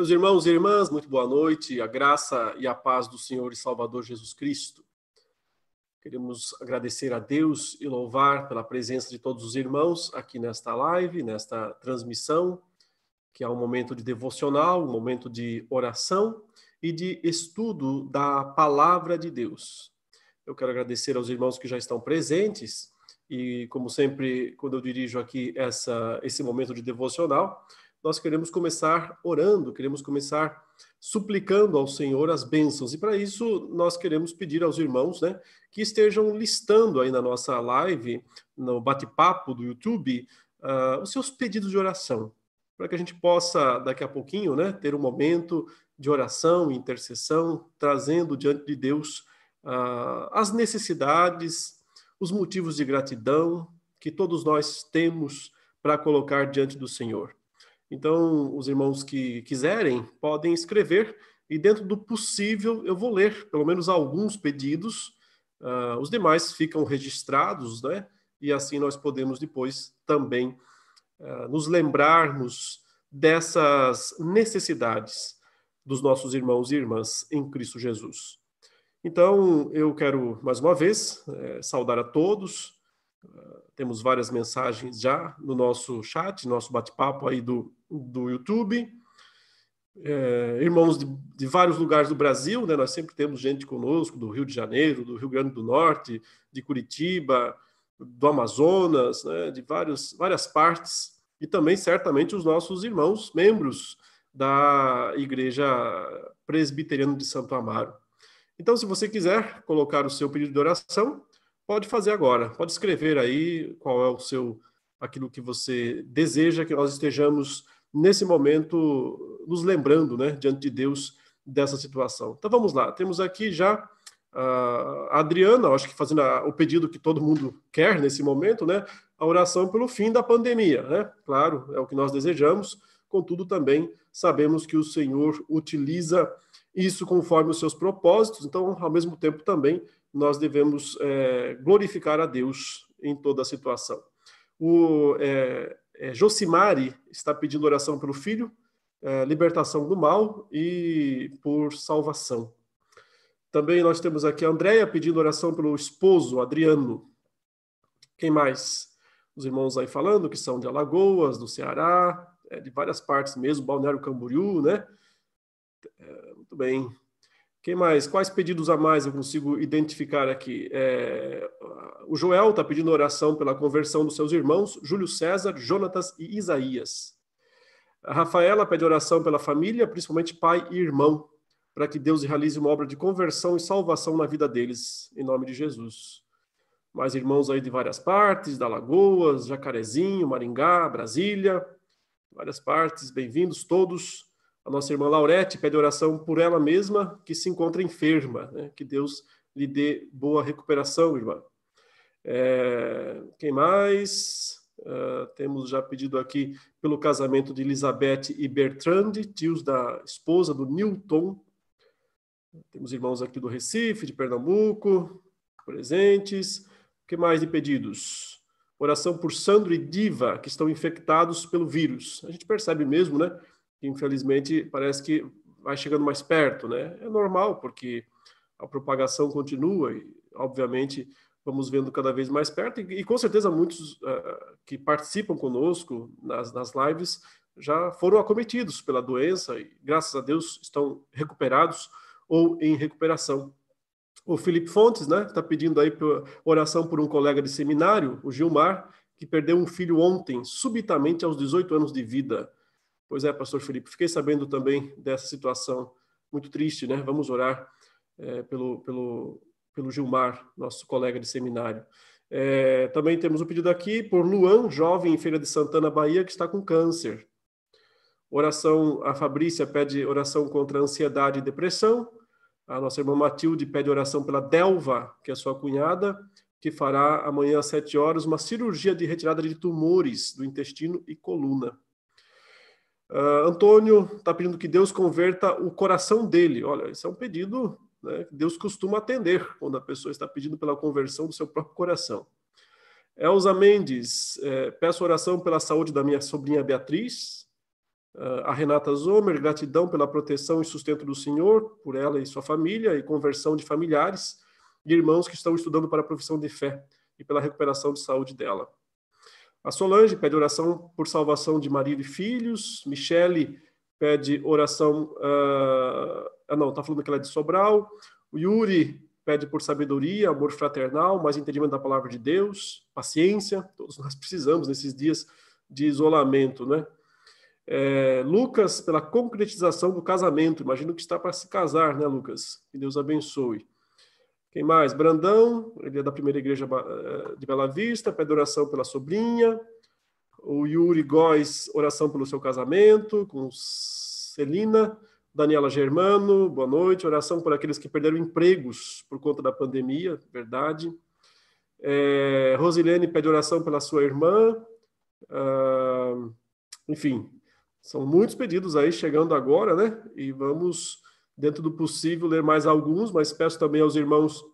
Meus irmãos e irmãs, muito boa noite, a graça e a paz do Senhor e Salvador Jesus Cristo. Queremos agradecer a Deus e louvar pela presença de todos os irmãos aqui nesta live, nesta transmissão, que é um momento de devocional, um momento de oração e de estudo da palavra de Deus. Eu quero agradecer aos irmãos que já estão presentes e, como sempre, quando eu dirijo aqui essa, esse momento de devocional, nós queremos começar orando, queremos começar suplicando ao Senhor as bênçãos. E para isso, nós queremos pedir aos irmãos né, que estejam listando aí na nossa live, no bate-papo do YouTube, uh, os seus pedidos de oração, para que a gente possa, daqui a pouquinho, né, ter um momento de oração intercessão, trazendo diante de Deus uh, as necessidades, os motivos de gratidão que todos nós temos para colocar diante do Senhor. Então, os irmãos que quiserem podem escrever e, dentro do possível, eu vou ler pelo menos alguns pedidos. Uh, os demais ficam registrados, né? E assim nós podemos depois também uh, nos lembrarmos dessas necessidades dos nossos irmãos e irmãs em Cristo Jesus. Então, eu quero mais uma vez eh, saudar a todos. Temos várias mensagens já no nosso chat, nosso bate-papo aí do, do YouTube. É, irmãos de, de, vários lugares do Brasil, né? Nós sempre temos gente conosco do Rio de Janeiro, do Rio Grande do Norte, de Curitiba, do Amazonas, né? De vários, várias partes e também certamente os nossos irmãos membros da Igreja Presbiteriana de Santo Amaro. Então, se você quiser colocar o seu pedido de oração, pode fazer agora. Pode escrever aí qual é o seu aquilo que você deseja que nós estejamos nesse momento nos lembrando, né, diante de Deus dessa situação. Então vamos lá, temos aqui já a Adriana, acho que fazendo o pedido que todo mundo quer nesse momento, né, a oração pelo fim da pandemia, né? Claro, é o que nós desejamos. Contudo, também sabemos que o Senhor utiliza isso conforme os seus propósitos. Então, ao mesmo tempo, também nós devemos é, glorificar a Deus em toda a situação. O é, é, Josimari está pedindo oração pelo filho, é, libertação do mal e por salvação. Também nós temos aqui a Andréia pedindo oração pelo esposo, Adriano. Quem mais? Os irmãos aí falando que são de Alagoas, do Ceará, é, de várias partes mesmo, Balneário Camboriú, né? É, muito bem. Quem mais? Quais pedidos a mais eu consigo identificar aqui? É, o Joel está pedindo oração pela conversão dos seus irmãos, Júlio César, Jonatas e Isaías. A Rafaela pede oração pela família, principalmente pai e irmão, para que Deus realize uma obra de conversão e salvação na vida deles, em nome de Jesus. Mais irmãos aí de várias partes, da Lagoas, Jacarezinho, Maringá, Brasília, várias partes, bem-vindos todos. A nossa irmã Laurete pede oração por ela mesma, que se encontra enferma. Né? Que Deus lhe dê boa recuperação, irmã. É, quem mais? Uh, temos já pedido aqui pelo casamento de Elizabeth e Bertrand, tios da esposa do Newton. Temos irmãos aqui do Recife, de Pernambuco, presentes. O que mais de pedidos? Oração por Sandro e Diva, que estão infectados pelo vírus. A gente percebe mesmo, né? Infelizmente parece que vai chegando mais perto, né? É normal, porque a propagação continua e, obviamente, vamos vendo cada vez mais perto e, e com certeza muitos uh, que participam conosco nas, nas lives já foram acometidos pela doença e, graças a Deus, estão recuperados ou em recuperação. O Felipe Fontes, né, está pedindo aí oração por um colega de seminário, o Gilmar, que perdeu um filho ontem, subitamente aos 18 anos de vida. Pois é, pastor Felipe, fiquei sabendo também dessa situação muito triste, né? Vamos orar é, pelo, pelo, pelo Gilmar, nosso colega de seminário. É, também temos um pedido aqui por Luan, jovem em Feira de Santana, Bahia, que está com câncer. Oração, a Fabrícia pede oração contra ansiedade e depressão. A nossa irmã Matilde pede oração pela Delva, que é sua cunhada, que fará amanhã às sete horas uma cirurgia de retirada de tumores do intestino e coluna. Uh, Antônio está pedindo que Deus converta o coração dele. Olha, isso é um pedido né, que Deus costuma atender quando a pessoa está pedindo pela conversão do seu próprio coração. Elza Mendes, é, peço oração pela saúde da minha sobrinha Beatriz. a Renata Zomer, gratidão pela proteção e sustento do Senhor, por ela e sua família, e conversão de familiares e irmãos que estão estudando para a profissão de fé e pela recuperação de saúde dela. A Solange pede oração por salvação de marido e filhos. Michele pede oração. Uh, ah, não, está falando que ela é de Sobral. O Yuri pede por sabedoria, amor fraternal, mais entendimento da palavra de Deus, paciência. Todos nós precisamos nesses dias de isolamento, né? É, Lucas, pela concretização do casamento. Imagino que está para se casar, né, Lucas? Que Deus abençoe. Quem mais? Brandão, ele é da primeira igreja eh, de Bela Vista, pede oração pela sobrinha. O Yuri Góes, oração pelo seu casamento, com Celina. Daniela Germano, boa noite. Oração por aqueles que perderam empregos por conta da pandemia, verdade. É, Rosilene pede oração pela sua irmã. Ah, enfim, são muitos pedidos aí chegando agora, né? E vamos dentro do possível, ler mais alguns, mas peço também aos irmãos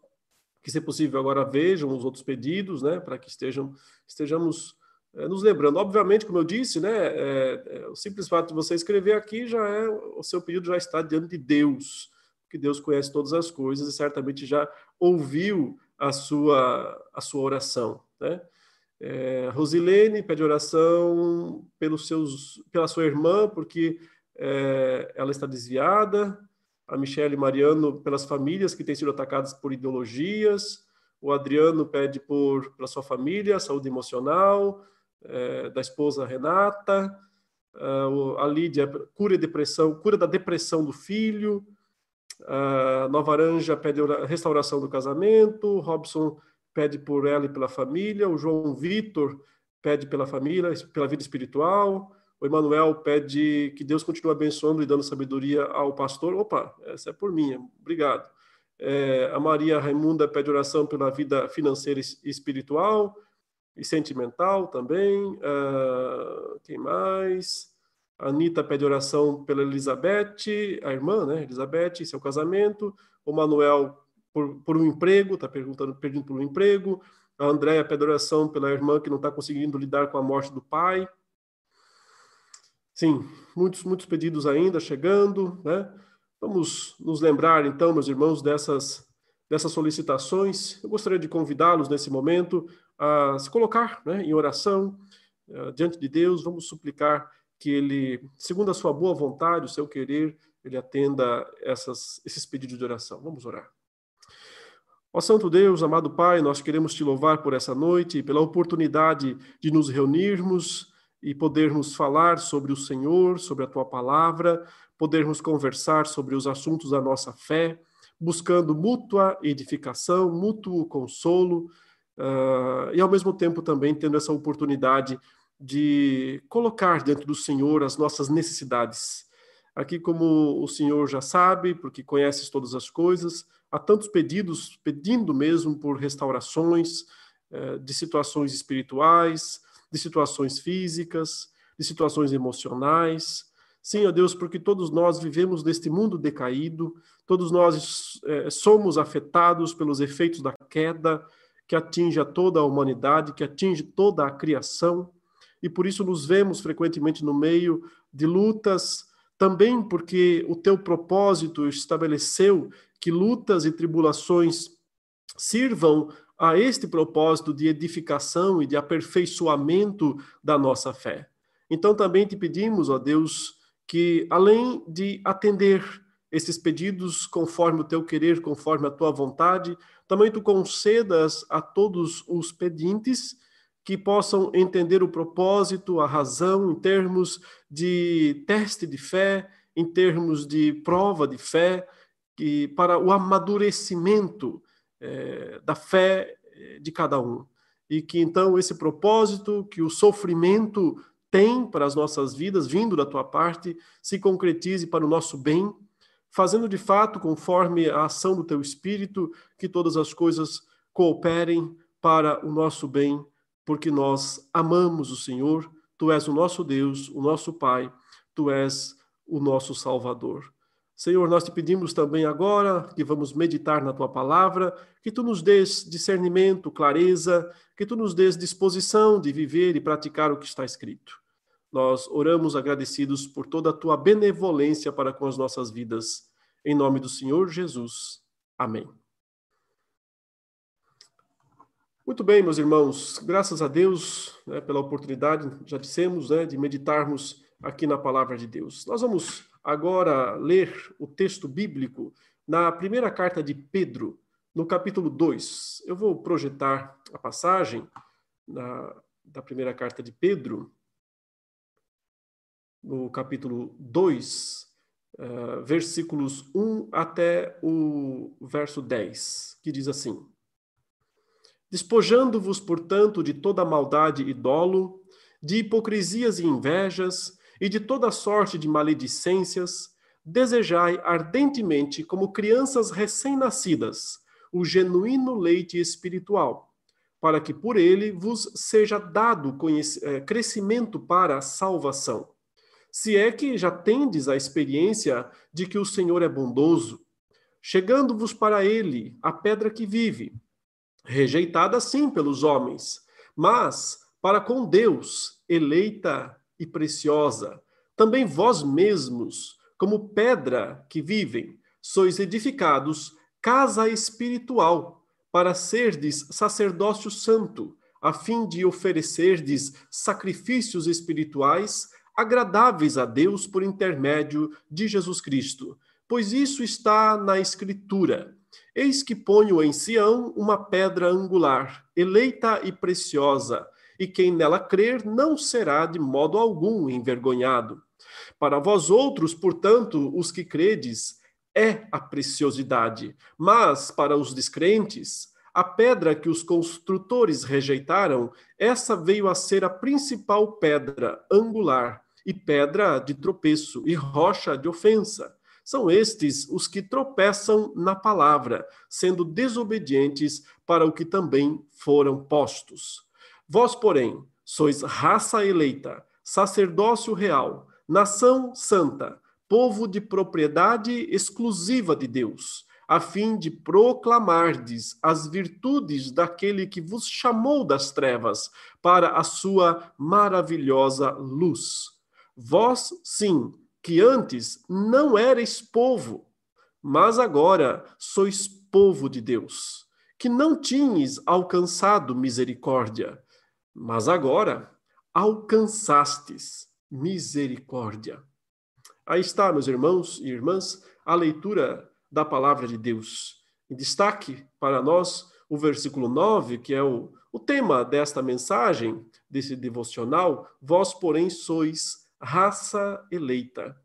que, se possível, agora vejam os outros pedidos, né, para que estejam, estejamos é, nos lembrando. Obviamente, como eu disse, né, é, é, o simples fato de você escrever aqui já é, o seu pedido já está diante de Deus, porque Deus conhece todas as coisas e certamente já ouviu a sua, a sua oração, né? É, Rosilene pede oração pelos seus, pela sua irmã, porque é, ela está desviada, a Michelle Mariano pelas famílias que têm sido atacadas por ideologias, o Adriano pede por para sua família, saúde emocional, é, da esposa Renata, uh, a Lídia cura depressão, cura da depressão do filho, a Nova Aranja pede restauração do casamento, Robson pede por ela e pela família, o João Vitor pede pela família, pela vida espiritual, o Emanuel pede que Deus continue abençoando e dando sabedoria ao pastor. Opa, essa é por mim, obrigado. É, a Maria Raimunda pede oração pela vida financeira e espiritual e sentimental também. Uh, quem mais? A Anitta pede oração pela Elizabeth, a irmã, né? Elizabeth, seu casamento. O Manuel por, por um emprego, está perguntando, pedindo por um emprego. A Andréia pede oração pela irmã que não está conseguindo lidar com a morte do pai. Sim, muitos, muitos pedidos ainda chegando, né? Vamos nos lembrar, então, meus irmãos, dessas, dessas solicitações. Eu gostaria de convidá-los nesse momento a se colocar né, em oração uh, diante de Deus. Vamos suplicar que Ele, segundo a sua boa vontade, o seu querer, Ele atenda essas, esses pedidos de oração. Vamos orar. Ó Santo Deus, amado Pai, nós queremos te louvar por essa noite, pela oportunidade de nos reunirmos e podermos falar sobre o Senhor, sobre a tua palavra, podermos conversar sobre os assuntos da nossa fé, buscando mútua edificação, mútuo consolo, uh, e ao mesmo tempo também tendo essa oportunidade de colocar dentro do Senhor as nossas necessidades. Aqui, como o Senhor já sabe, porque conheces todas as coisas, há tantos pedidos, pedindo mesmo por restaurações uh, de situações espirituais, de situações físicas, de situações emocionais. Sim, ó Deus, porque todos nós vivemos neste mundo decaído, todos nós é, somos afetados pelos efeitos da queda que atinge a toda a humanidade, que atinge toda a criação, e por isso nos vemos frequentemente no meio de lutas, também porque o teu propósito estabeleceu que lutas e tribulações sirvam a este propósito de edificação e de aperfeiçoamento da nossa fé. Então também te pedimos, ó Deus, que além de atender esses pedidos conforme o teu querer, conforme a tua vontade, também tu concedas a todos os pedintes que possam entender o propósito, a razão em termos de teste de fé, em termos de prova de fé, que para o amadurecimento é, da fé eh, de cada um. E que então esse propósito que o sofrimento tem para as nossas vidas, vindo da tua parte, se concretize para o nosso bem, fazendo de fato, conforme a ação do teu Espírito, que todas as coisas cooperem para o nosso bem, porque nós amamos o Senhor, tu és o nosso Deus, o nosso Pai, tu és o nosso Salvador. Senhor, nós te pedimos também agora que vamos meditar na tua palavra, que tu nos dês discernimento, clareza, que tu nos dês disposição de viver e praticar o que está escrito. Nós oramos agradecidos por toda a tua benevolência para com as nossas vidas. Em nome do Senhor Jesus. Amém. Muito bem, meus irmãos, graças a Deus né, pela oportunidade, já dissemos, né, de meditarmos aqui na palavra de Deus. Nós vamos agora ler o texto bíblico na primeira carta de Pedro, no capítulo 2. Eu vou projetar a passagem na, da primeira carta de Pedro, no capítulo 2, uh, eh, versículos 1 até o verso 10, que diz assim: Despojando-vos, portanto, de toda maldade e dolo, de hipocrisias e invejas, e de toda sorte de maledicências, desejai ardentemente, como crianças recém-nascidas, o genuíno leite espiritual, para que por ele vos seja dado eh, crescimento para a salvação. Se é que já tendes a experiência de que o Senhor é bondoso, chegando-vos para ele a pedra que vive, rejeitada sim pelos homens, mas para com Deus, eleita e preciosa. Também vós mesmos, como pedra que vivem, sois edificados casa espiritual, para serdes sacerdócio santo, a fim de oferecerdes sacrifícios espirituais agradáveis a Deus por intermédio de Jesus Cristo, pois isso está na Escritura. Eis que ponho em Sião uma pedra angular, eleita e preciosa, e quem nela crer não será de modo algum envergonhado. Para vós outros, portanto, os que credes, é a preciosidade, mas para os descrentes, a pedra que os construtores rejeitaram, essa veio a ser a principal pedra angular e pedra de tropeço, e rocha de ofensa. São estes os que tropeçam na palavra, sendo desobedientes para o que também foram postos. Vós, porém, sois raça eleita, sacerdócio real, nação santa, povo de propriedade exclusiva de Deus, a fim de proclamardes as virtudes daquele que vos chamou das trevas para a sua maravilhosa luz. Vós, sim, que antes não erais povo, mas agora sois povo de Deus, que não tinhas alcançado misericórdia, mas agora alcançastes misericórdia. Aí está, meus irmãos e irmãs, a leitura da palavra de Deus. Em destaque para nós o versículo 9, que é o, o tema desta mensagem, desse devocional: Vós, porém, sois raça eleita.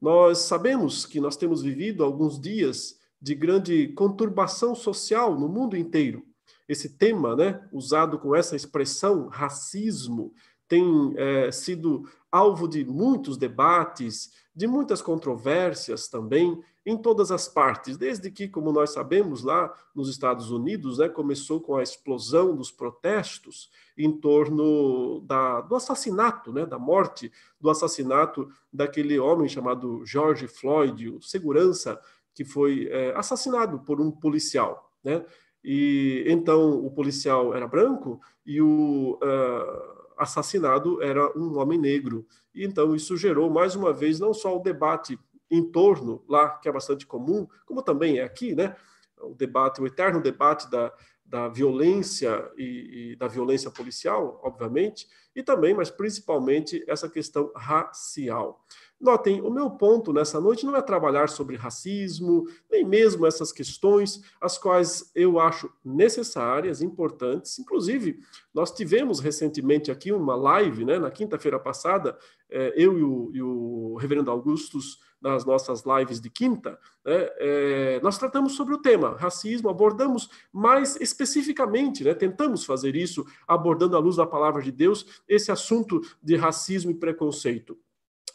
Nós sabemos que nós temos vivido alguns dias de grande conturbação social no mundo inteiro. Esse tema, né, usado com essa expressão, racismo, tem é, sido alvo de muitos debates, de muitas controvérsias também, em todas as partes, desde que, como nós sabemos, lá nos Estados Unidos, né, começou com a explosão dos protestos em torno da, do assassinato, né, da morte, do assassinato daquele homem chamado George Floyd, o segurança que foi é, assassinado por um policial, né? E então o policial era branco e o uh, assassinado era um homem negro. E então isso gerou mais uma vez não só o debate em torno lá, que é bastante comum, como também é aqui, né? O debate, o eterno debate da, da violência e, e, da violência policial, obviamente, e também, mas principalmente, essa questão racial. Notem, o meu ponto nessa noite não é trabalhar sobre racismo, nem mesmo essas questões, as quais eu acho necessárias, importantes. Inclusive, nós tivemos recentemente aqui uma live, né, na quinta-feira passada, é, eu e o, e o reverendo Augustus nas nossas lives de quinta, né, é, nós tratamos sobre o tema racismo, abordamos mais especificamente, né, tentamos fazer isso, abordando à luz da palavra de Deus, esse assunto de racismo e preconceito.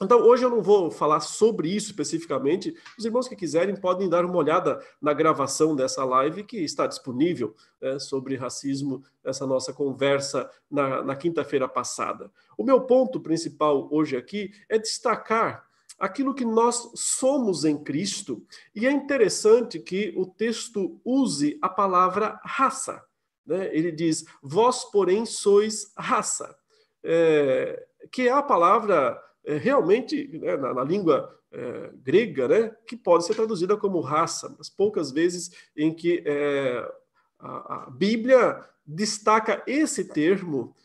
Então, hoje eu não vou falar sobre isso especificamente. Os irmãos que quiserem podem dar uma olhada na gravação dessa live que está disponível né, sobre racismo, essa nossa conversa na, na quinta-feira passada. O meu ponto principal hoje aqui é destacar aquilo que nós somos em Cristo. E é interessante que o texto use a palavra raça. Né? Ele diz: Vós, porém, sois raça. É, que é a palavra é, realmente, né, na, na, língua é, grega, né, que pode ser traduzida como raça, mas poucas vezes em que é, a, a, Bíblia destaca esse termo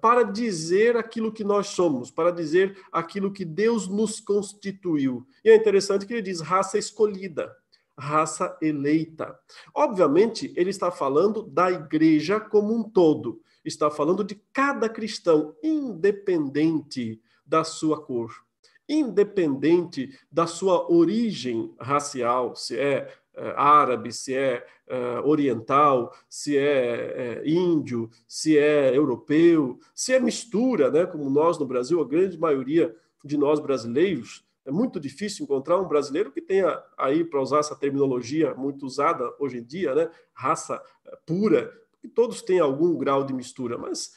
para dizer aquilo que nós somos, para dizer aquilo que Deus nos constituiu. E é interessante que ele diz raça escolhida raça eleita. Obviamente, ele está falando da igreja como um todo, está falando de cada cristão, independente da sua cor, independente da sua origem racial, se é, é árabe, se é, é oriental, se é, é, índio, se é europeu, se é mistura, né, como nós no Brasil, a grande maioria de nós brasileiros é muito difícil encontrar um brasileiro que tenha aí, para usar essa terminologia muito usada hoje em dia, né, raça eh, pura, que todos têm algum grau de mistura, mas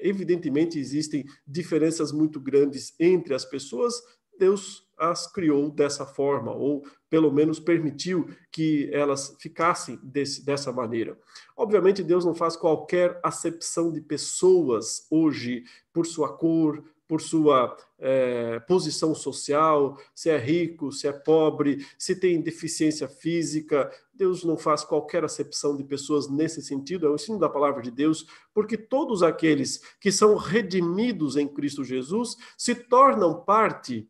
evidentemente existem diferenças muito grandes entre as pessoas. Deus as criou dessa forma, ou pelo menos permitiu que elas ficassem desse, dessa maneira. Obviamente, Deus não faz qualquer acepção de pessoas hoje por sua cor, por sua é, posição social, se é rico, se é pobre, se tem deficiência física. Deus não faz qualquer acepção de pessoas nesse sentido, é o ensino da palavra de Deus, porque todos aqueles que são redimidos em Cristo Jesus se tornam parte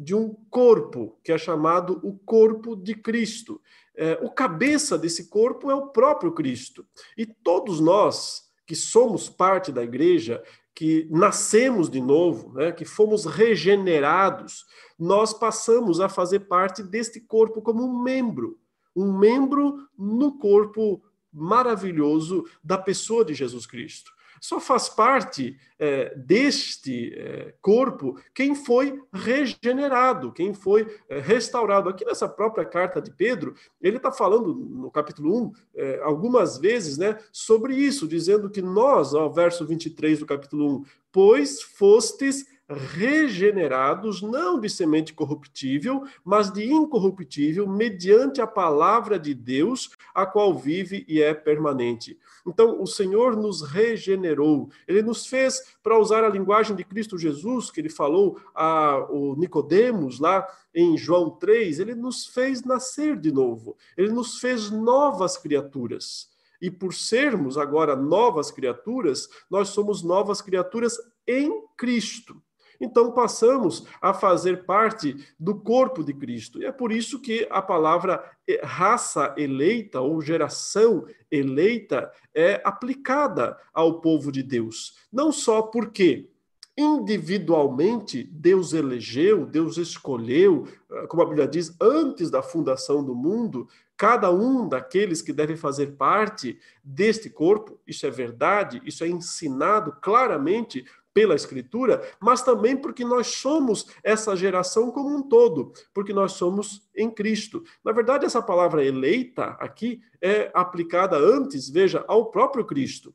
de um corpo que é chamado o corpo de Cristo. É, o cabeça desse corpo é o próprio Cristo. E todos nós que somos parte da igreja, que nascemos de novo, né, que fomos regenerados, nós passamos a fazer parte deste corpo como um membro, um membro no corpo maravilhoso da pessoa de Jesus Cristo. Só faz parte é, deste é, corpo quem foi regenerado, quem foi é, restaurado. Aqui nessa própria carta de Pedro, ele está falando no capítulo 1, é, algumas vezes, né, sobre isso, dizendo que nós, ó, verso 23 do capítulo 1, pois fostes regenerados, não de semente corruptível, mas de incorruptível, mediante a palavra de Deus, a qual vive e é permanente. Então, o Senhor nos regenerou, ele nos fez, para usar a linguagem de Cristo Jesus, que ele falou a o Nicodemos lá em João 3, ele nos fez nascer de novo, ele nos fez novas criaturas. E por sermos agora novas criaturas, nós somos novas criaturas em Cristo. Então passamos a fazer parte do corpo de Cristo. E é por isso que a palavra raça eleita ou geração eleita é aplicada ao povo de Deus. Não só porque individualmente Deus elegeu, Deus escolheu, como a Bíblia diz, antes da fundação do mundo, cada um daqueles que deve fazer parte deste corpo, isso é verdade, isso é ensinado claramente pela Escritura, mas também porque nós somos essa geração como um todo, porque nós somos em Cristo. Na verdade, essa palavra eleita aqui é aplicada antes, veja, ao próprio Cristo.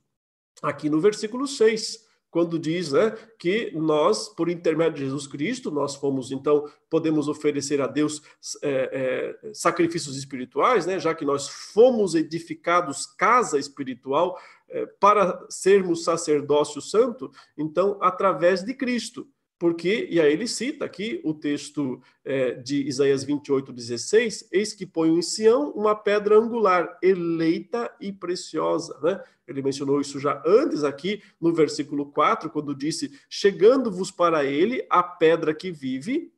Aqui no versículo 6 quando diz né, que nós, por intermédio de Jesus Cristo, nós fomos, então, podemos oferecer a Deus é, é, sacrifícios espirituais, né, já que nós fomos edificados casa espiritual para sermos sacerdócio santo, então, através de Cristo. Porque, e aí ele cita aqui o texto é, de Isaías 28, 16: Eis que ponho em Sião uma pedra angular, eleita e preciosa. Né? Ele mencionou isso já antes aqui no versículo 4, quando disse: Chegando-vos para ele a pedra que vive,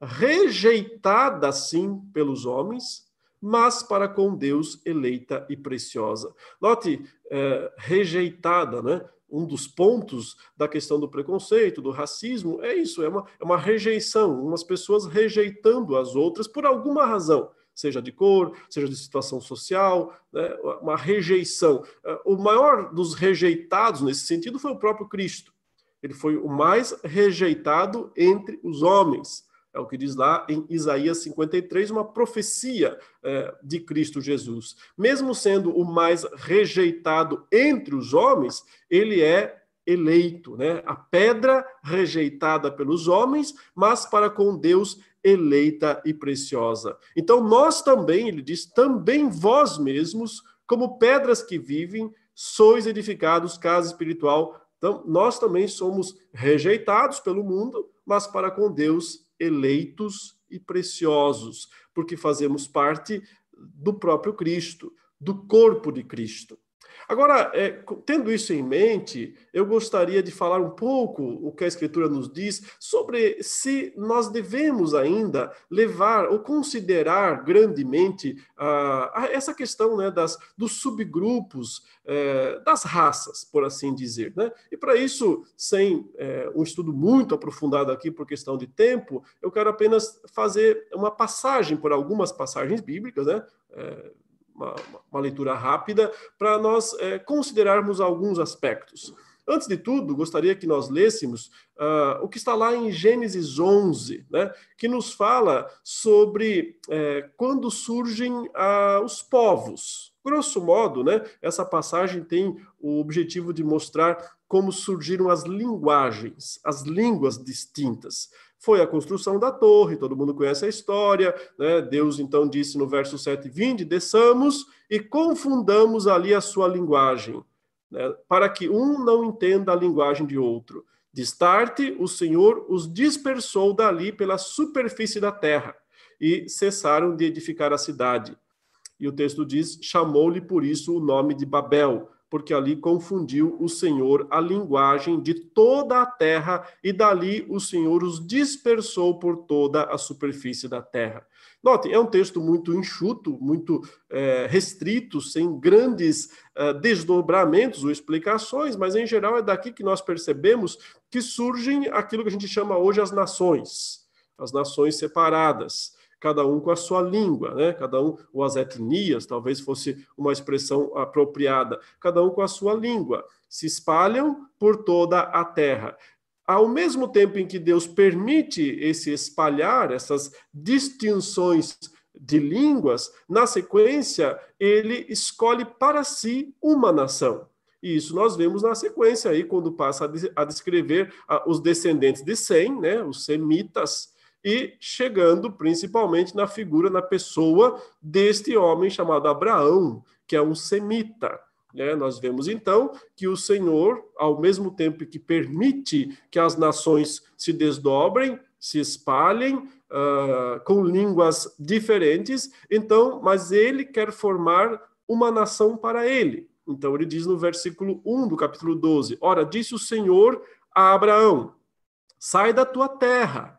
rejeitada sim pelos homens, mas para com Deus eleita e preciosa. Note, é, rejeitada, né? um dos pontos da questão do preconceito, do racismo, é isso, é uma, é uma rejeição, umas pessoas rejeitando as outras por alguma razão, seja de cor, seja de situação social, né, uma rejeição. É, o maior dos rejeitados nesse sentido foi o próprio Cristo. Ele foi o mais rejeitado entre os homens. É o que diz lá em Isaías 53, uma profecia é, de Cristo Jesus. Mesmo sendo o mais rejeitado entre os homens, ele é eleito, né? A pedra rejeitada pelos homens, mas para com Deus eleita e preciosa. Então nós também, ele diz, também vós mesmos, como pedras que vivem, sois edificados casa espiritual Então, nós também somos rejeitados pelo mundo, mas para com Deus eleitos e preciosos, porque fazemos parte do próprio Cristo, do corpo de Cristo. Agora, é, tendo isso em mente, eu gostaria de falar um pouco o que a Escritura nos diz sobre se nós devemos ainda levar ou considerar grandemente ah, essa questão né, das, dos subgrupos é, das raças, por assim dizer. Né? E para isso, sem é, um estudo muito aprofundado aqui por questão de tempo, eu quero apenas fazer uma passagem por algumas passagens bíblicas, né? É, uma, uma leitura rápida, para nós é, considerarmos alguns aspectos. Antes de tudo, gostaria que nós lêssemos uh, o que está lá em Gênesis 11, né, que nos fala sobre é, quando surgem uh, os povos. Grosso modo, né, essa passagem tem o objetivo de mostrar como surgiram as linguagens, as línguas distintas foi a construção da torre, todo mundo conhece a história, né? Deus então disse no verso 7, vinde, desçamos e confundamos ali a sua linguagem, né? para que um não entenda a linguagem de outro. Destarte, o Senhor os dispersou dali pela superfície da terra e cessaram de edificar a cidade. E o texto diz: chamou-lhe por isso o nome de Babel, porque ali confundiu o Senhor a linguagem de toda a terra, e dali o Senhor os dispersou por toda a superfície da terra. Notem, é um texto muito enxuto, muito é, restrito, sem grandes é, desdobramentos ou explicações, mas em geral é daqui que nós percebemos que surgem aquilo que a gente chama hoje as nações, as nações separadas cada um com a sua língua, né? cada um, ou as etnias, talvez fosse uma expressão apropriada, cada um com a sua língua, se espalham por toda a terra. Ao mesmo tempo em que Deus permite esse espalhar, essas distinções de línguas, na sequência, ele escolhe para si uma nação. E isso nós vemos na sequência aí, quando passa a descrever os descendentes de Sem, né, os semitas, e chegando principalmente na figura, na pessoa deste homem chamado Abraão, que é um semita. Né? Nós vemos então que o Senhor, ao mesmo tempo que permite que as nações se desdobrem, se espalhem uh, com línguas diferentes, então, mas ele quer formar uma nação para ele. Então ele diz no versículo 1 do capítulo 12: Ora, disse o Senhor a Abraão: Sai da tua terra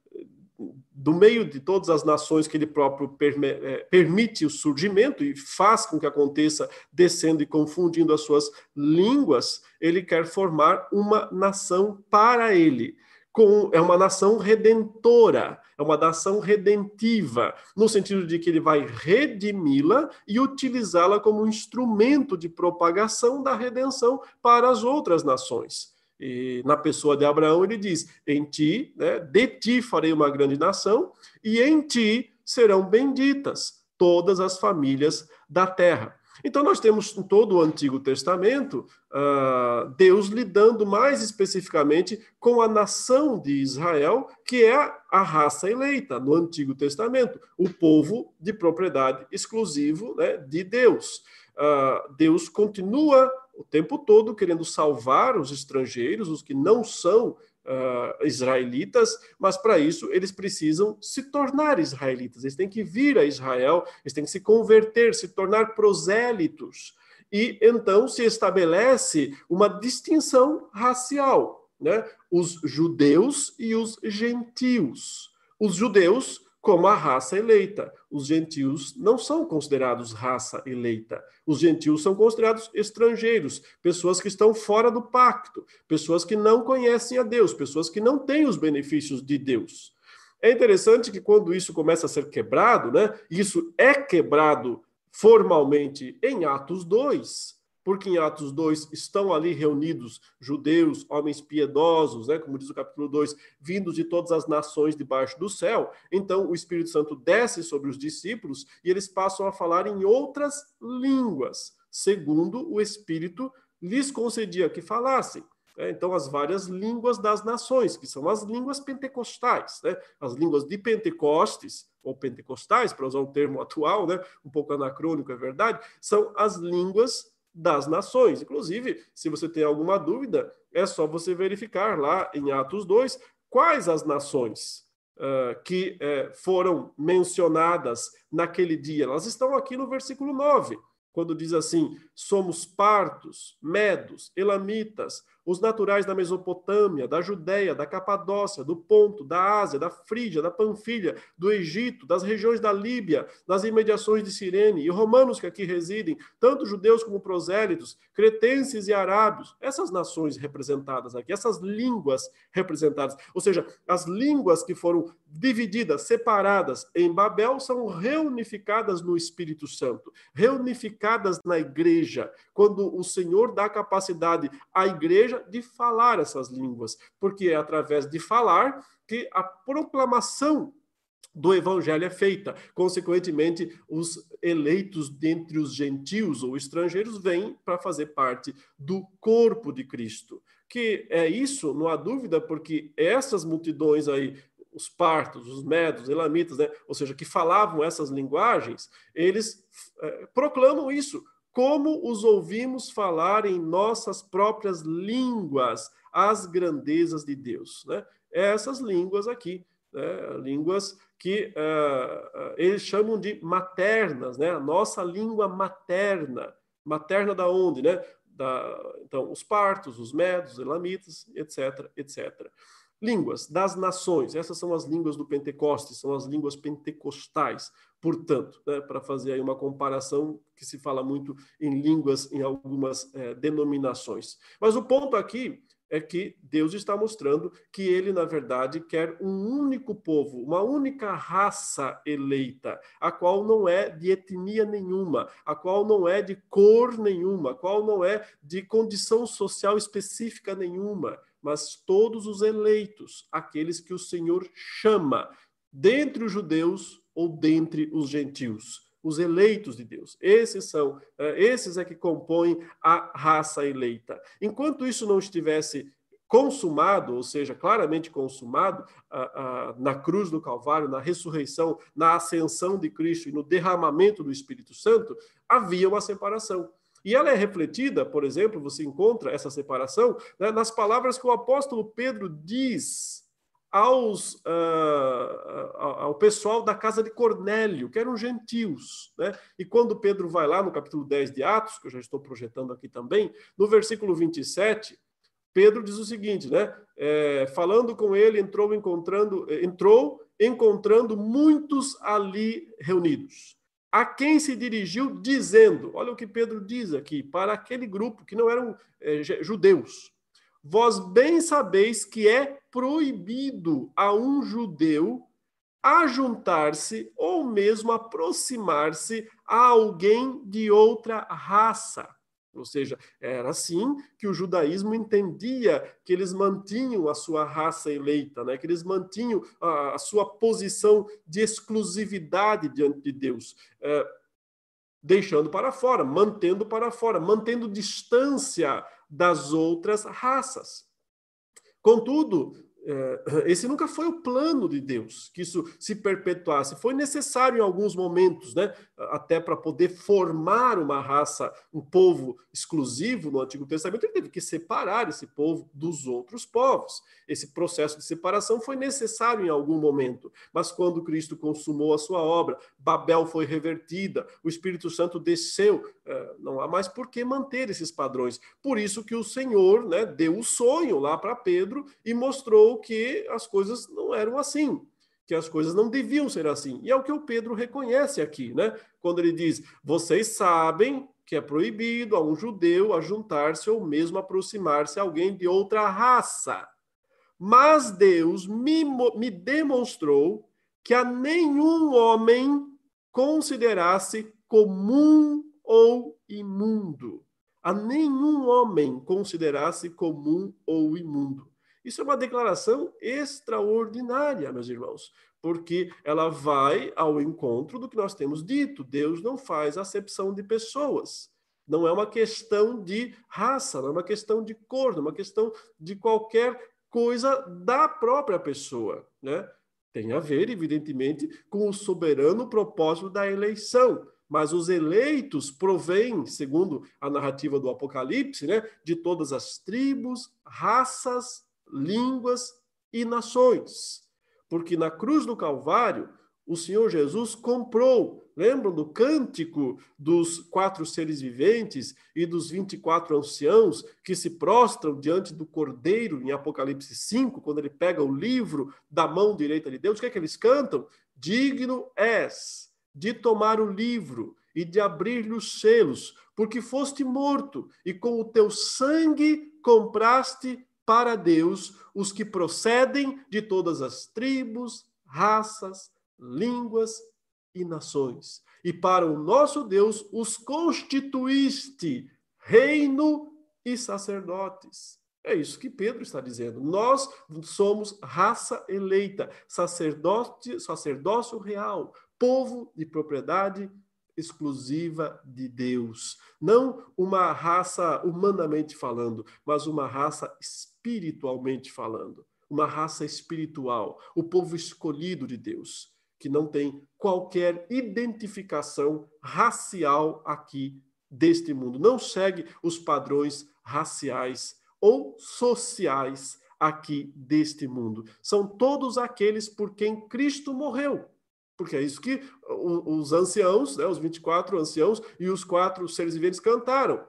do meio de todas as nações que ele próprio é, permite o surgimento e faz com que aconteça descendo e confundindo as suas línguas, ele quer formar uma nação para ele. Com, é uma nação redentora, é uma nação redentiva, no sentido de que ele vai redimi-la e utilizá-la como um instrumento de propagação da redenção para as outras nações. E na pessoa de Abraão, ele diz: Em ti, né, de ti farei uma grande nação, e em ti serão benditas todas as famílias da terra. Então, nós temos em todo o Antigo Testamento uh, Deus lidando mais especificamente com a nação de Israel, que é a raça eleita no Antigo Testamento, o povo de propriedade exclusivo né, de Deus. Uh, Deus continua o tempo todo querendo salvar os estrangeiros, os que não são uh, israelitas, mas para isso eles precisam se tornar israelitas, eles têm que vir a Israel, eles têm que se converter, se tornar prosélitos. E então se estabelece uma distinção racial, né? Os judeus e os gentios. Os judeus como a raça eleita. Os gentios não são considerados raça eleita. Os gentios são considerados estrangeiros, pessoas que estão fora do pacto, pessoas que não conhecem a Deus, pessoas que não têm os benefícios de Deus. É interessante que quando isso começa a ser quebrado, né? Isso é quebrado formalmente em Atos 2, porque em Atos 2 estão ali reunidos judeus, homens piedosos, né, como diz o capítulo 2, vindos de todas as nações debaixo do céu. Então o Espírito Santo desce sobre os discípulos e eles passam a falar em outras línguas, segundo o Espírito lhes concedia que falassem. É, então, as várias línguas das nações, que são as línguas pentecostais, né? as línguas de Pentecostes, ou pentecostais, para usar um termo atual, né? um pouco anacrônico, é verdade, são as línguas das nações. Inclusive, se você tem alguma dúvida, é só você verificar lá em Atos 2 quais as nações uh, que uh, foram mencionadas naquele dia. Elas estão aqui no versículo 9, quando diz assim: somos partos, medos, elamitas, os naturais da Mesopotâmia, da Judéia, da Capadócia, do Ponto, da Ásia, da Frígia, da Panfilha, do Egito, das regiões da Líbia, das imediações de Cirene, e romanos que aqui residem, tanto judeus como prosélitos, cretenses e arábios, essas nações representadas aqui, essas línguas representadas, ou seja, as línguas que foram divididas, separadas em Babel, são reunificadas no Espírito Santo, reunificadas na igreja, quando o Senhor dá capacidade à igreja igreja de falar essas línguas, porque é através de falar que a proclamação do evangelho é feita. Consequentemente, os eleitos dentre os gentios ou estrangeiros vêm para fazer parte do corpo de Cristo. Que é isso, não há dúvida, porque essas multidões aí, os partos, os medos, elamitas, né? ou seja, que falavam essas linguagens, eles é, proclamam isso como os ouvimos falar em nossas próprias línguas as grandezas de Deus. Né? Essas línguas aqui, né? línguas que uh, eles chamam de maternas, né? a nossa língua materna. Materna da onde? Né? Da, então, os partos, os medos, os elamitas, etc, etc. Línguas das nações, essas são as línguas do Pentecostes, são as línguas pentecostais, portanto, né, para fazer aí uma comparação que se fala muito em línguas em algumas é, denominações. Mas o ponto aqui é que Deus está mostrando que ele, na verdade, quer um único povo, uma única raça eleita, a qual não é de etnia nenhuma, a qual não é de cor nenhuma, a qual não é de condição social específica nenhuma mas todos os eleitos, aqueles que o Senhor chama, dentre os judeus ou dentre os gentios, os eleitos de Deus. Esses são, é, esses é que compõem a raça eleita. Enquanto isso não estivesse consumado, ou seja, claramente consumado, na cruz do Calvário, na ressurreição, na ascensão de Cristo e no derramamento do Espírito Santo, havia uma separação. E ela é refletida, por exemplo, você encontra essa separação né, nas palavras que o apóstolo Pedro diz aos, uh, ao pessoal da casa de Cornélio, que eram gentios. Né? E quando Pedro vai lá no capítulo 10 de Atos, que eu já estou projetando aqui também, no versículo 27, Pedro diz o seguinte, né? É, falando com ele, entrou encontrando, entrou encontrando muitos ali reunidos a quem se dirigiu dizendo: olha o que Pedro diz aqui, para aquele grupo que não eram é, judeus. Vós bem sabeis que é proibido a um judeu ajuntar-se ou mesmo aproximar-se a alguém de outra raça ou seja, era assim que o judaísmo entendia que eles mantinham a sua raça eleita, né? que eles mantinham a, sua posição de exclusividade diante de Deus, é, deixando para fora, mantendo para fora, mantendo distância das outras raças. Contudo, esse nunca foi o plano de Deus, que isso se perpetuasse. Foi necessário em alguns momentos, né, até para poder formar uma raça, um povo exclusivo no Antigo Testamento, ele teve que separar esse povo dos outros povos. Esse processo de separação foi necessário em algum momento, mas quando Cristo consumou a sua obra, Babel foi revertida, o Espírito Santo desceu, é, não há mais por que manter esses padrões. Por isso que o Senhor né, deu o sonho lá para Pedro e mostrou que as coisas não eram assim, que as coisas não deviam ser assim. E é o que o Pedro reconhece aqui, né? Quando ele diz: Vocês sabem que é proibido a um judeu ajuntar-se ou mesmo aproximar-se a alguém de outra raça. Mas Deus me, me demonstrou que a nenhum homem considerasse comum ou imundo a nenhum homem considerasse comum ou imundo. Isso é uma declaração extraordinária, meus irmãos, porque ela vai ao encontro do que nós temos dito. Deus não faz acepção de pessoas. Não é uma questão de raça, não é uma questão de cor, não é uma questão de qualquer coisa da própria pessoa, né? Tem a ver, evidentemente, com o soberano propósito da eleição. Mas os eleitos provêm, segundo a narrativa do Apocalipse, né, de todas as tribos, raças, línguas e nações. Porque na cruz do Calvário, o Senhor Jesus comprou. Lembram do cântico dos quatro seres viventes e dos 24 anciãos que se prostram diante do Cordeiro em Apocalipse 5, quando ele pega o livro da mão direita de Deus? O que é que eles cantam? Digno és de tomar o livro e de abrir-lhe os selos, porque foste morto e com o teu sangue compraste para Deus os que procedem de todas as tribos, raças, línguas e nações. E para o nosso Deus os constituíste reino e sacerdotes. É isso que Pedro está dizendo. Nós somos raça eleita, sacerdote, sacerdócio real, povo de propriedade exclusiva de Deus. Não uma raça humanamente falando, mas uma raça espiritualmente falando. Uma raça espiritual, o povo escolhido de Deus que não tem qualquer identificação racial aqui deste mundo, não segue os padrões raciais ou sociais aqui deste mundo. São todos aqueles por quem Cristo morreu. Porque é isso que os anciãos, né, os 24 anciãos e os quatro seres viventes cantaram.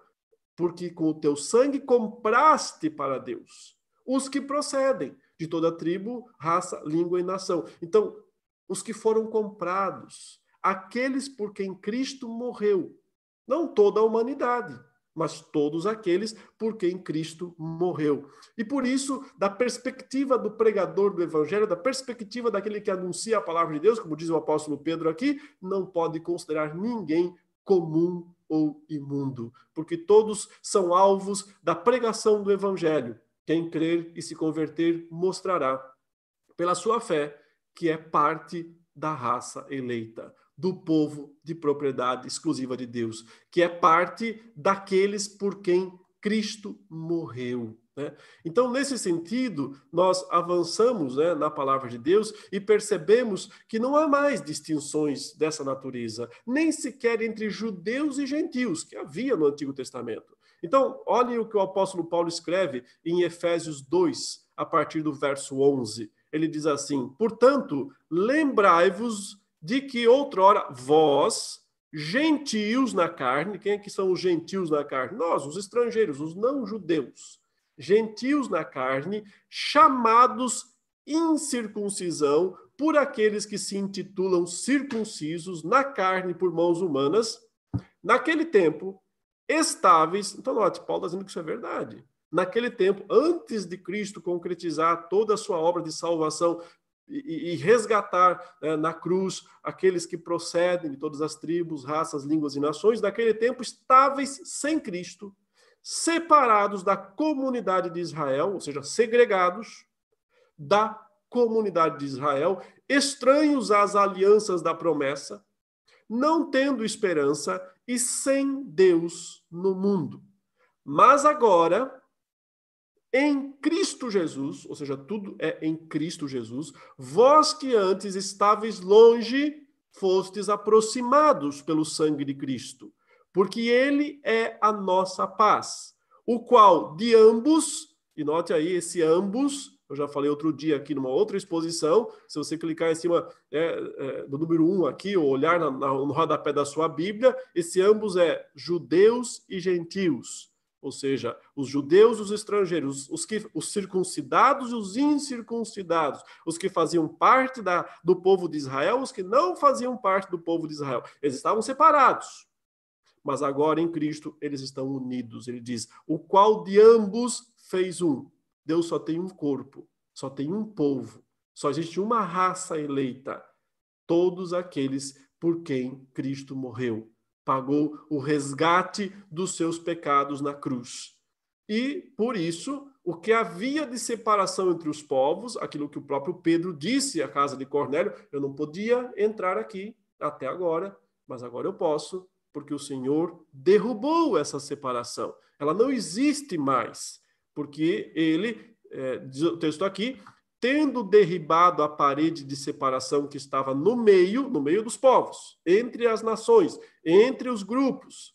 Porque com o teu sangue compraste para Deus os que procedem de toda tribo, raça, língua e nação. Então, os que foram comprados, aqueles por quem Cristo morreu. Não toda a humanidade, mas todos aqueles por quem Cristo morreu. E por isso, da perspectiva do pregador do evangelho, da perspectiva daquele que anuncia a palavra de Deus, como diz o apóstolo Pedro aqui, não pode considerar ninguém comum ou imundo, porque todos são alvos da pregação do evangelho. Quem crer e se converter mostrará, pela sua fé, que é parte da raça eleita, do povo de propriedade exclusiva de Deus, que é parte daqueles por quem Cristo morreu. Né? Então, nesse sentido, nós avançamos né, na palavra de Deus e percebemos que não há mais distinções dessa natureza, nem sequer entre judeus e gentios, que havia no Antigo Testamento. Então, olhem o que o apóstolo Paulo escreve em Efésios 2, a partir do verso 11 ele diz assim: Portanto, lembrai-vos de que outrora vós, gentios na carne, quem é que são os gentios na carne? Nós, os estrangeiros, os não-judeus, gentios na carne, chamados incircuncisão por aqueles que se intitulam circuncisos na carne por mãos humanas, naquele tempo, estáveis. Então, note, Paulo está dizendo que isso é verdade naquele tempo, antes de Cristo concretizar toda a sua obra de salvação e, e resgatar né, na cruz aqueles que procedem de todas as tribos, raças, línguas e nações, naquele tempo estáveis sem Cristo, separados da comunidade de Israel, ou seja, segregados da comunidade de Israel, estranhos às alianças da promessa, não tendo esperança e sem Deus no mundo. Mas agora, em Cristo Jesus, ou seja, tudo é em Cristo Jesus, vós que antes estáveis longe, fostes aproximados pelo sangue de Cristo, porque ele é a nossa paz, o qual de ambos, e note aí esse ambos, eu já falei outro dia aqui numa outra exposição, se você clicar em cima é, é, do número um aqui, ou olhar na, na, no rodapé da sua Bíblia, esse ambos é judeus e gentios ou seja, os judeus e os estrangeiros, os, que, os circuncidados e os incircuncidados, os que faziam parte da, do povo de Israel, os que não faziam parte do povo de Israel. Eles estavam separados. Mas agora em Cristo eles estão unidos. Ele diz: o qual de ambos fez um. Deus só tem um corpo, só tem um povo, só existe uma raça eleita. Todos aqueles por quem Cristo morreu. Pagou o resgate dos seus pecados na cruz. E, por isso, o que havia de separação entre os povos, aquilo que o próprio Pedro disse à casa de Cornélio, eu não podia entrar aqui até agora, mas agora eu posso, porque o Senhor derrubou essa separação. Ela não existe mais, porque ele, é, diz o texto aqui, tendo derribado a parede de separação que estava no meio, no meio dos povos, entre as nações, entre os grupos,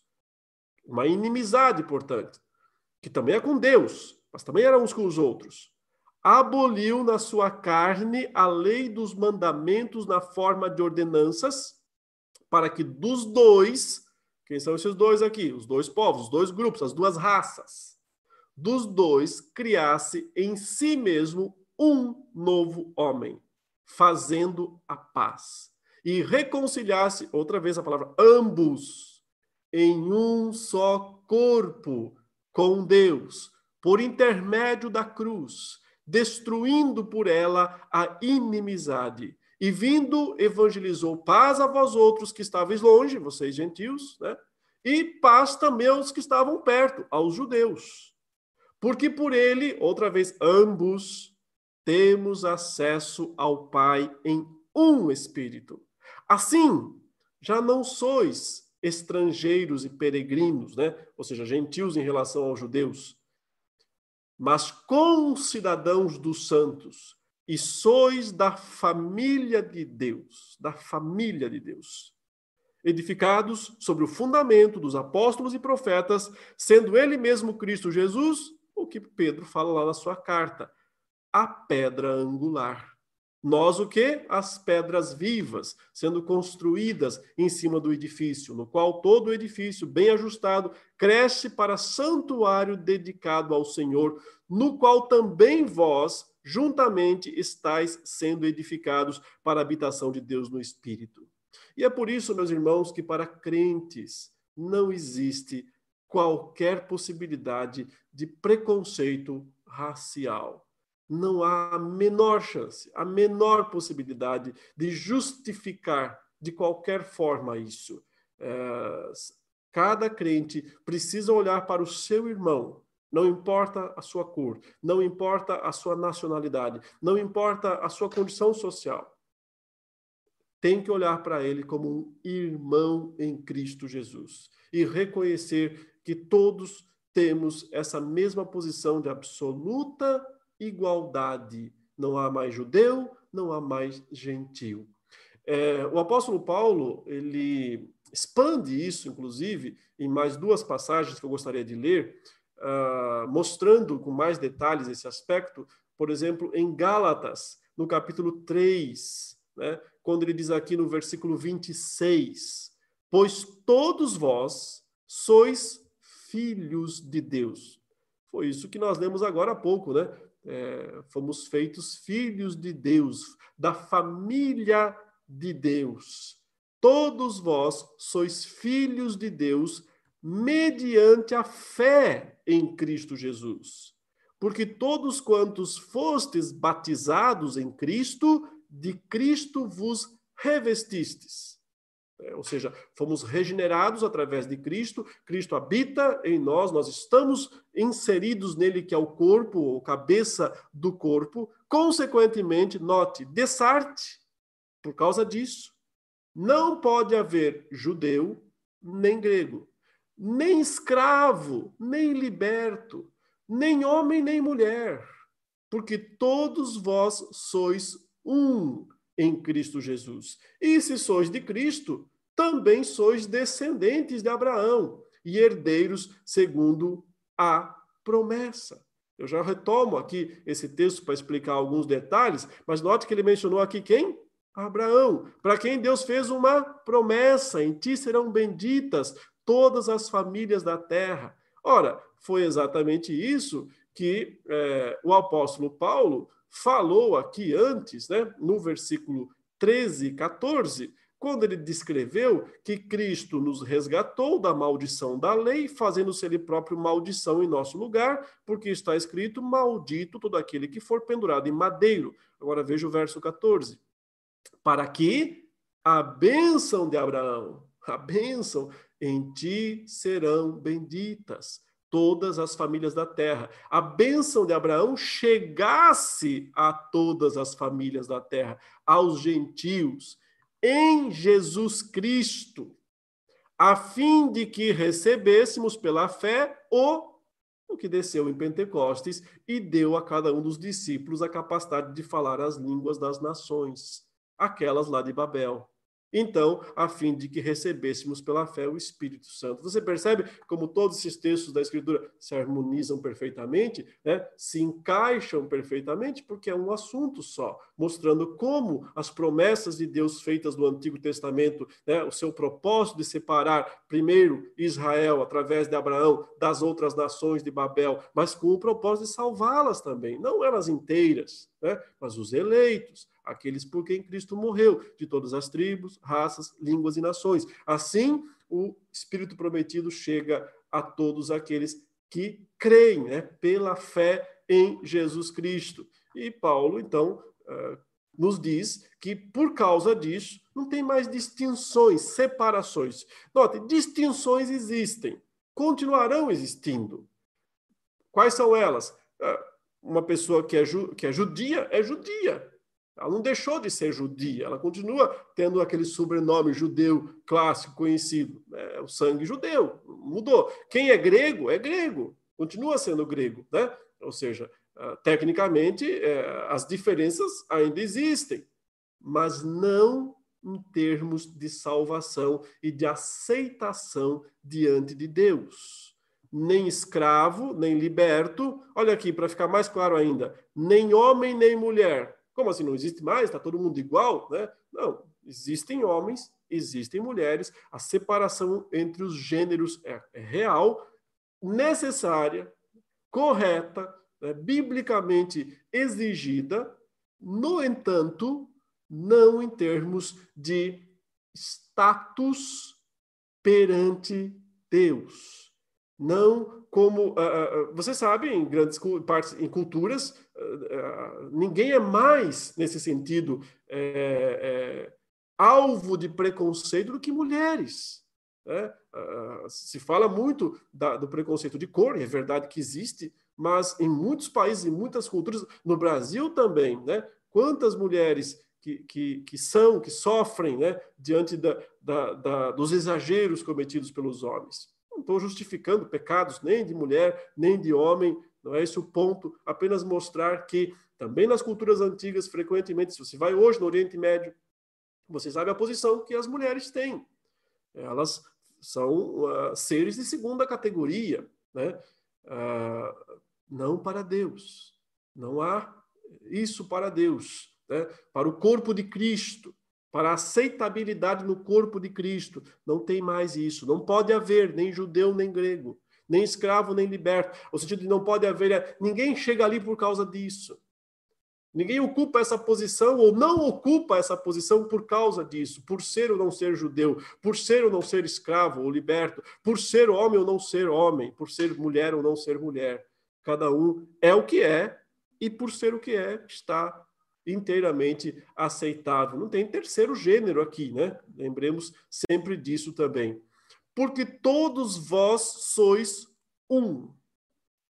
uma inimizade, portanto, que também é com Deus, mas também era uns com os outros. Aboliu na sua carne a lei dos mandamentos na forma de ordenanças, para que dos dois, quem são esses dois aqui? Os dois povos, os dois grupos, as duas raças, dos dois criasse em si mesmo um novo homem, fazendo a paz. E reconciliasse, outra vez a palavra, ambos, em um só corpo com Deus, por intermédio da cruz, destruindo por ela a inimizade. E vindo, evangelizou paz a vós outros que estáveis longe, vocês gentios, né? E paz também aos que estavam perto, aos judeus. Porque por ele, outra vez, ambos temos acesso ao Pai em um Espírito. Assim, já não sois estrangeiros e peregrinos, né? ou seja, gentios em relação aos judeus, mas concidadãos dos santos, e sois da família de Deus, da família de Deus, edificados sobre o fundamento dos apóstolos e profetas, sendo ele mesmo Cristo Jesus, o que Pedro fala lá na sua carta, a pedra angular. Nós o que? As pedras vivas, sendo construídas em cima do edifício, no qual todo o edifício, bem ajustado, cresce para santuário dedicado ao Senhor, no qual também vós, juntamente, estáis sendo edificados para a habitação de Deus no Espírito. E é por isso, meus irmãos, que para crentes não existe qualquer possibilidade de preconceito racial não há a menor chance, a menor possibilidade de justificar de qualquer forma isso. É, cada crente precisa olhar para o seu irmão, não importa a sua cor, não importa a sua nacionalidade, não importa a sua condição social. Tem que olhar para ele como um irmão em Cristo Jesus e reconhecer que todos temos essa mesma posição de absoluta igualdade. Não há mais judeu, não há mais gentil. É, o apóstolo Paulo, ele expande isso, inclusive, em mais duas passagens que eu gostaria de ler, uh, mostrando com mais detalhes esse aspecto. Por exemplo, em Gálatas, no capítulo 3, né, quando ele diz aqui no versículo 26, pois todos vós sois filhos de Deus. Foi isso que nós lemos agora há pouco, né? É, fomos feitos filhos de Deus, da família de Deus. Todos vós sois filhos de Deus mediante a fé em Cristo Jesus. Porque todos quantos fostes batizados em Cristo, de Cristo vos revestistes. É, ou seja, fomos regenerados através de Cristo, Cristo habita em nós, nós estamos inseridos nele, que é o corpo, ou cabeça do corpo. Consequentemente, note, desarte, por causa disso, não pode haver judeu nem grego, nem escravo, nem liberto, nem homem nem mulher, porque todos vós sois um em Cristo Jesus. E se sois de Cristo, também sois descendentes de Abraão e herdeiros segundo a promessa. Eu já retomo aqui esse texto para explicar alguns detalhes, mas note que ele mencionou aqui quem? Abraão, para quem Deus fez uma promessa: em ti serão benditas todas as famílias da terra. Ora, foi exatamente isso que é, o apóstolo Paulo falou aqui antes, né, no versículo 13 e 14, quando ele descreveu que Cristo nos resgatou da maldição da lei, fazendo-se ele próprio maldição em nosso lugar, porque está escrito: Maldito todo aquele que for pendurado em madeiro. Agora veja o verso 14. Para que a bênção de Abraão, a bênção, em ti serão benditas todas as famílias da terra. A bênção de Abraão chegasse a todas as famílias da terra, aos gentios, em Jesus Cristo, a fim de que recebêssemos pela fé o o que desceu em Pentecostes e deu a cada um dos discípulos a capacidade de falar as línguas das nações, aquelas lá de Babel. Então, a fim de que recebêssemos pela fé o Espírito Santo. Você percebe como todos esses textos da Escritura se harmonizam perfeitamente, né? se encaixam perfeitamente, porque é um assunto só, mostrando como as promessas de Deus feitas no Antigo Testamento, né? o seu propósito de separar primeiro Israel, através de Abraão, das outras nações de Babel, mas com o propósito de salvá-las também, não elas inteiras, né? mas os eleitos aqueles por quem Cristo morreu, de todas as tribos, raças, línguas e nações. Assim, o Espírito prometido chega a todos aqueles que creem, né, pela fé em Jesus Cristo. E Paulo, então, uh, nos diz que por causa disso não tem mais distinções, separações. Note, distinções existem, continuarão existindo. Quais são elas? Uh, uma pessoa que é, que é judia é judia, ela não deixou de ser judia, ela continua tendo aquele sobrenome judeu clássico conhecido, é, o sangue judeu, mudou. Quem é grego é grego, continua sendo grego, né? Ou seja, ah, tecnicamente é, as diferenças ainda existem, mas não em termos de salvação e de aceitação diante de Deus. Nem escravo, nem liberto, olha aqui para ficar mais claro ainda, nem homem nem mulher como assim não existe mais? Está todo mundo igual? Né? Não, existem homens, existem mulheres, a separação entre os gêneros é, é real, necessária, correta, né, biblicamente exigida, no entanto, não em termos de status perante Deus. Não como. Uh, você sabe, em grandes partes, em culturas, uh, ninguém é mais, nesse sentido, é, é, alvo de preconceito do que mulheres. Né? se fala muito da, do preconceito de cor, e é verdade que existe, mas em muitos países, em muitas culturas, no Brasil também, né? quantas mulheres que, que, que, são, que sofrem né, diante da, da, da, dos exageros cometidos pelos homens. Não estou justificando pecados nem de mulher, nem de homem, não é esse o ponto, apenas mostrar que também nas culturas antigas, frequentemente, se você vai hoje no Oriente Médio, você sabe a posição que as mulheres têm. Elas são uh, seres de segunda categoria, né? Uh, não para Deus. Não há isso para Deus. Né? Para o corpo de Cristo, para a aceitabilidade no corpo de Cristo. Não tem mais isso. Não pode haver nem judeu nem grego, nem escravo nem liberto. O sentido de não pode haver é ninguém chega ali por causa disso. Ninguém ocupa essa posição ou não ocupa essa posição por causa disso, por ser ou não ser judeu, por ser ou não ser escravo ou liberto, por ser homem ou não ser homem, por ser mulher ou não ser mulher. Cada um é o que é e por ser o que é está inteiramente aceitável. Não tem terceiro gênero aqui, né? Lembremos sempre disso também. Porque todos vós sois um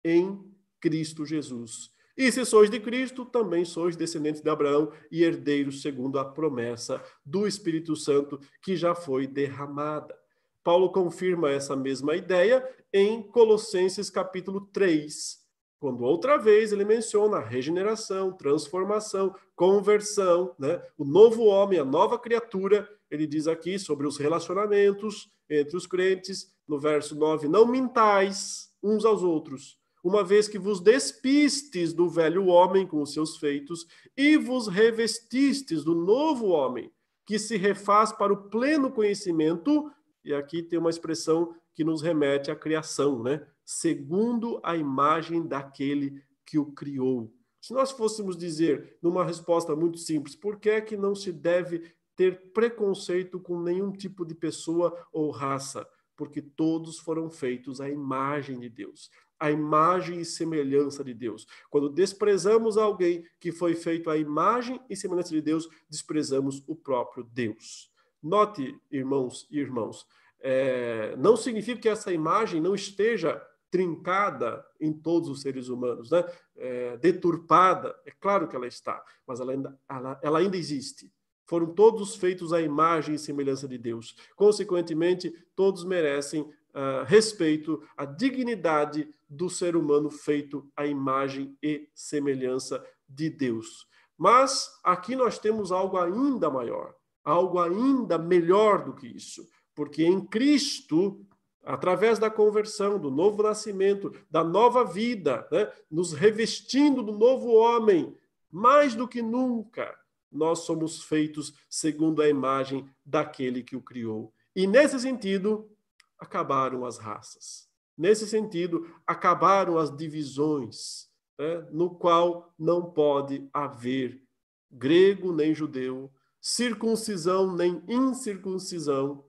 em Cristo Jesus. E se sois de Cristo, também sois descendentes de Abraão e herdeiros segundo a promessa do Espírito Santo que já foi derramada. Paulo confirma essa mesma ideia em Colossenses capítulo 3, quando outra vez ele menciona regeneração, transformação, conversão, né? o novo homem, a nova criatura, ele diz aqui sobre os relacionamentos entre os crentes, no verso 9: Não mintais uns aos outros, uma vez que vos despistes do velho homem com os seus feitos e vos revestistes do novo homem, que se refaz para o pleno conhecimento. E aqui tem uma expressão que nos remete à criação, né? segundo a imagem daquele que o criou. Se nós fôssemos dizer, numa resposta muito simples, por que é que não se deve ter preconceito com nenhum tipo de pessoa ou raça? Porque todos foram feitos à imagem de Deus, à imagem e semelhança de Deus. Quando desprezamos alguém que foi feito à imagem e semelhança de Deus, desprezamos o próprio Deus. Note, irmãos e irmãos, é, não significa que essa imagem não esteja trincada em todos os seres humanos, né? É, deturpada, é claro que ela está, mas ela ainda, ela, ela ainda existe. Foram todos feitos à imagem e semelhança de Deus. Consequentemente, todos merecem uh, respeito à dignidade do ser humano feito à imagem e semelhança de Deus. Mas aqui nós temos algo ainda maior, algo ainda melhor do que isso, porque em Cristo através da conversão, do novo nascimento, da nova vida, né? nos revestindo do novo homem, mais do que nunca, nós somos feitos segundo a imagem daquele que o criou. E nesse sentido, acabaram as raças. Nesse sentido, acabaram as divisões, né? no qual não pode haver grego nem judeu, circuncisão nem incircuncisão.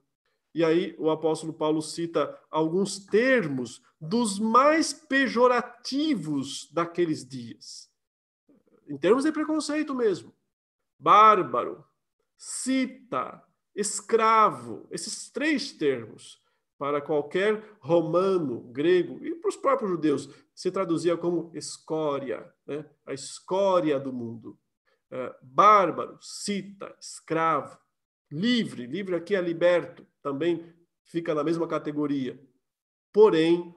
E aí o apóstolo Paulo cita alguns termos dos mais pejorativos daqueles dias, em termos de preconceito mesmo bárbaro, cita, escravo, esses três termos, para qualquer romano, grego e para os próprios judeus, se traduzia como escória, né? a escória do mundo. É, bárbaro, cita, escravo, livre, livre aqui é liberto, também fica na mesma categoria. Porém,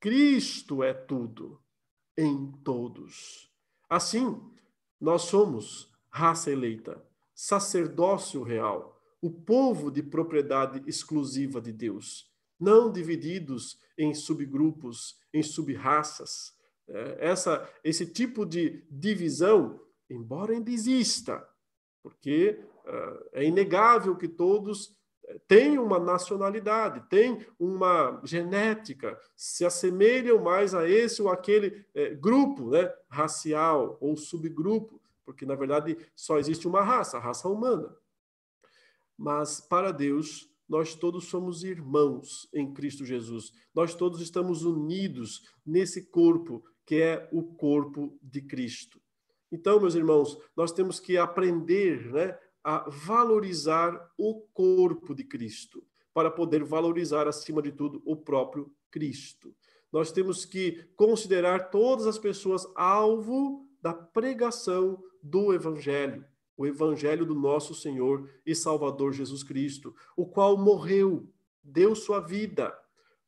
Cristo é tudo em todos. Assim, nós somos raça eleita, sacerdócio real, o povo de propriedade exclusiva de Deus, não divididos em subgrupos, em subraças. É, essa, esse tipo de divisão, embora ainda exista, porque uh, é inegável que todos é, têm uma nacionalidade, têm uma genética, se assemelham mais a esse ou aquele é, grupo né, racial ou subgrupo porque na verdade só existe uma raça, a raça humana. Mas para Deus, nós todos somos irmãos em Cristo Jesus. Nós todos estamos unidos nesse corpo que é o corpo de Cristo. Então, meus irmãos, nós temos que aprender, né, a valorizar o corpo de Cristo, para poder valorizar acima de tudo o próprio Cristo. Nós temos que considerar todas as pessoas alvo da pregação do Evangelho, o Evangelho do nosso Senhor e Salvador Jesus Cristo, o qual morreu, deu sua vida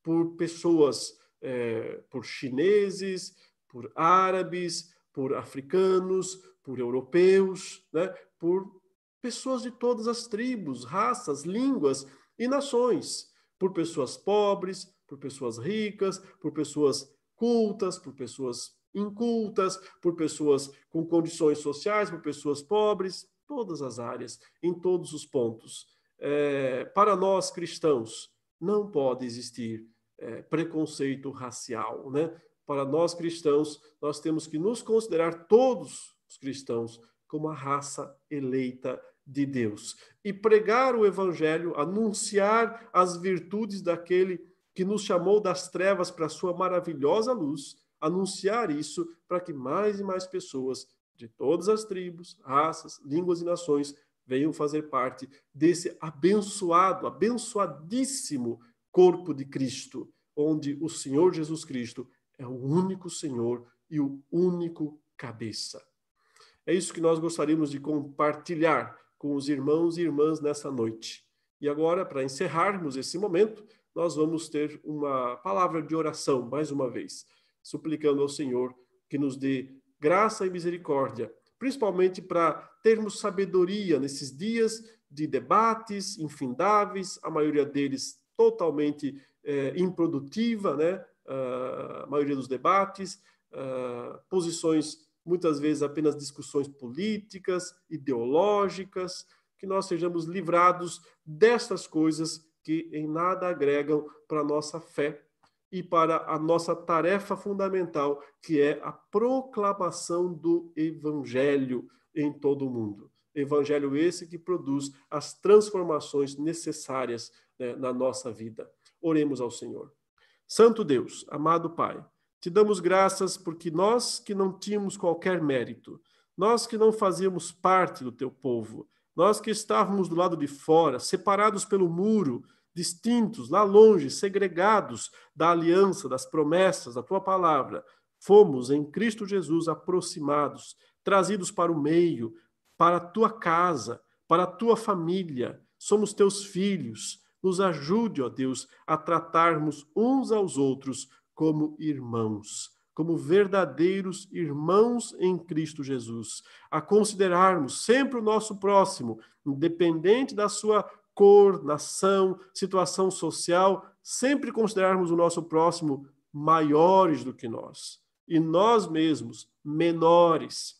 por pessoas, é, por chineses, por árabes, por africanos, por europeus, né? por pessoas de todas as tribos, raças, línguas e nações, por pessoas pobres, por pessoas ricas, por pessoas cultas, por pessoas incultas, por pessoas com condições sociais, por pessoas pobres, todas as áreas, em todos os pontos. É, para nós cristãos, não pode existir é, preconceito racial, né? Para nós cristãos, nós temos que nos considerar todos os cristãos como a raça eleita de Deus e pregar o evangelho, anunciar as virtudes daquele que nos chamou das trevas para a sua maravilhosa luz anunciar isso para que mais e mais pessoas de todas as tribos, raças, línguas e nações venham fazer parte desse abençoado, abençoadíssimo corpo de Cristo, onde o Senhor Jesus Cristo é o único Senhor e o único cabeça. É isso que nós gostaríamos de compartilhar com os irmãos e irmãs nessa noite. E agora, para encerrarmos esse momento, nós vamos ter uma palavra de oração mais uma vez suplicando ao Senhor que nos dê graça e misericórdia, principalmente para termos sabedoria nesses dias de debates infindáveis, a maioria deles totalmente é, improdutiva, né? Uh, a maioria dos debates, uh, posições muitas vezes apenas discussões políticas, ideológicas, que nós sejamos livrados destas coisas que em nada agregam para a nossa fé e para a nossa tarefa fundamental, que é a proclamação do Evangelho em todo o mundo. Evangelho esse que produz as transformações necessárias né, na nossa vida. Oremos ao Senhor. Santo Deus, amado Pai, te damos graças porque nós que não tínhamos qualquer mérito, nós que não fazíamos parte do teu povo, Nós que estávamos do lado de fora, separados pelo muro, distintos, lá longe, segregados da aliança, das promessas, da tua palavra, fomos em Cristo Jesus aproximados, trazidos para o meio, para a tua casa, para a tua família. Somos teus filhos. Nos ajude, ó Deus, a tratarmos uns aos outros como irmãos, como verdadeiros irmãos em Cristo Jesus, a considerarmos sempre o nosso próximo, independente da sua cor, nação, situação social, sempre considerarmos o nosso próximo maiores do que nós e nós mesmos menores.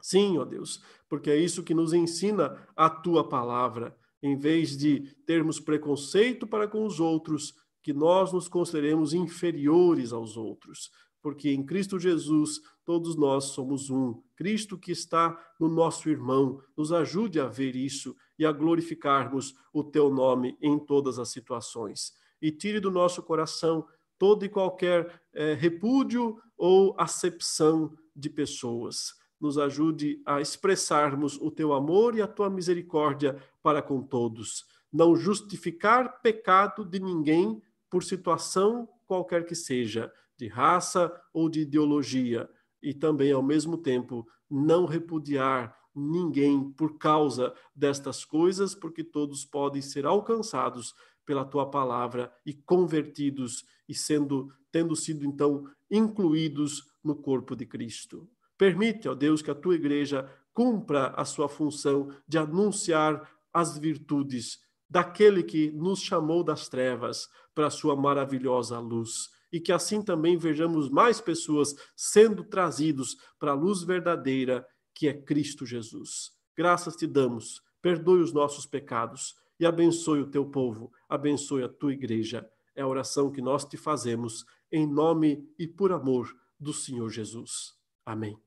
Sim, ó Deus, porque é isso que nos ensina a tua palavra. Em vez de termos preconceito para com os outros, que nós nos consideremos inferiores aos outros, porque em Cristo Jesus todos nós somos um. Cristo que está no nosso irmão, nos ajude a ver isso e a glorificarmos o teu nome em todas as situações. E tire do nosso coração todo e qualquer é, repúdio ou acepção de pessoas. Nos ajude a expressarmos o teu amor e a tua misericórdia para com todos. Não justificar pecado de ninguém por situação qualquer que seja, de raça ou de ideologia, e também, ao mesmo tempo, não repudiar ninguém por causa destas coisas, porque todos podem ser alcançados pela tua palavra e convertidos e sendo tendo sido então incluídos no corpo de Cristo. Permite, ó Deus, que a tua igreja cumpra a sua função de anunciar as virtudes daquele que nos chamou das trevas para a sua maravilhosa luz. E que assim também vejamos mais pessoas sendo trazidos para a luz verdadeira, que é Cristo Jesus. Graças te damos, perdoe os nossos pecados e abençoe o teu povo, abençoe a tua igreja. É a oração que nós te fazemos em nome e por amor do Senhor Jesus. Amém.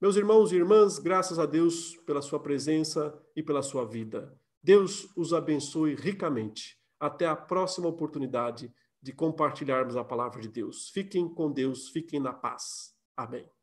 Meus irmãos e irmãs, graças a Deus pela sua presença e pela sua vida. Deus os abençoe ricamente. Até a próxima oportunidade de compartilharmos a palavra de Deus. Fiquem com Deus, fiquem na paz. Amém.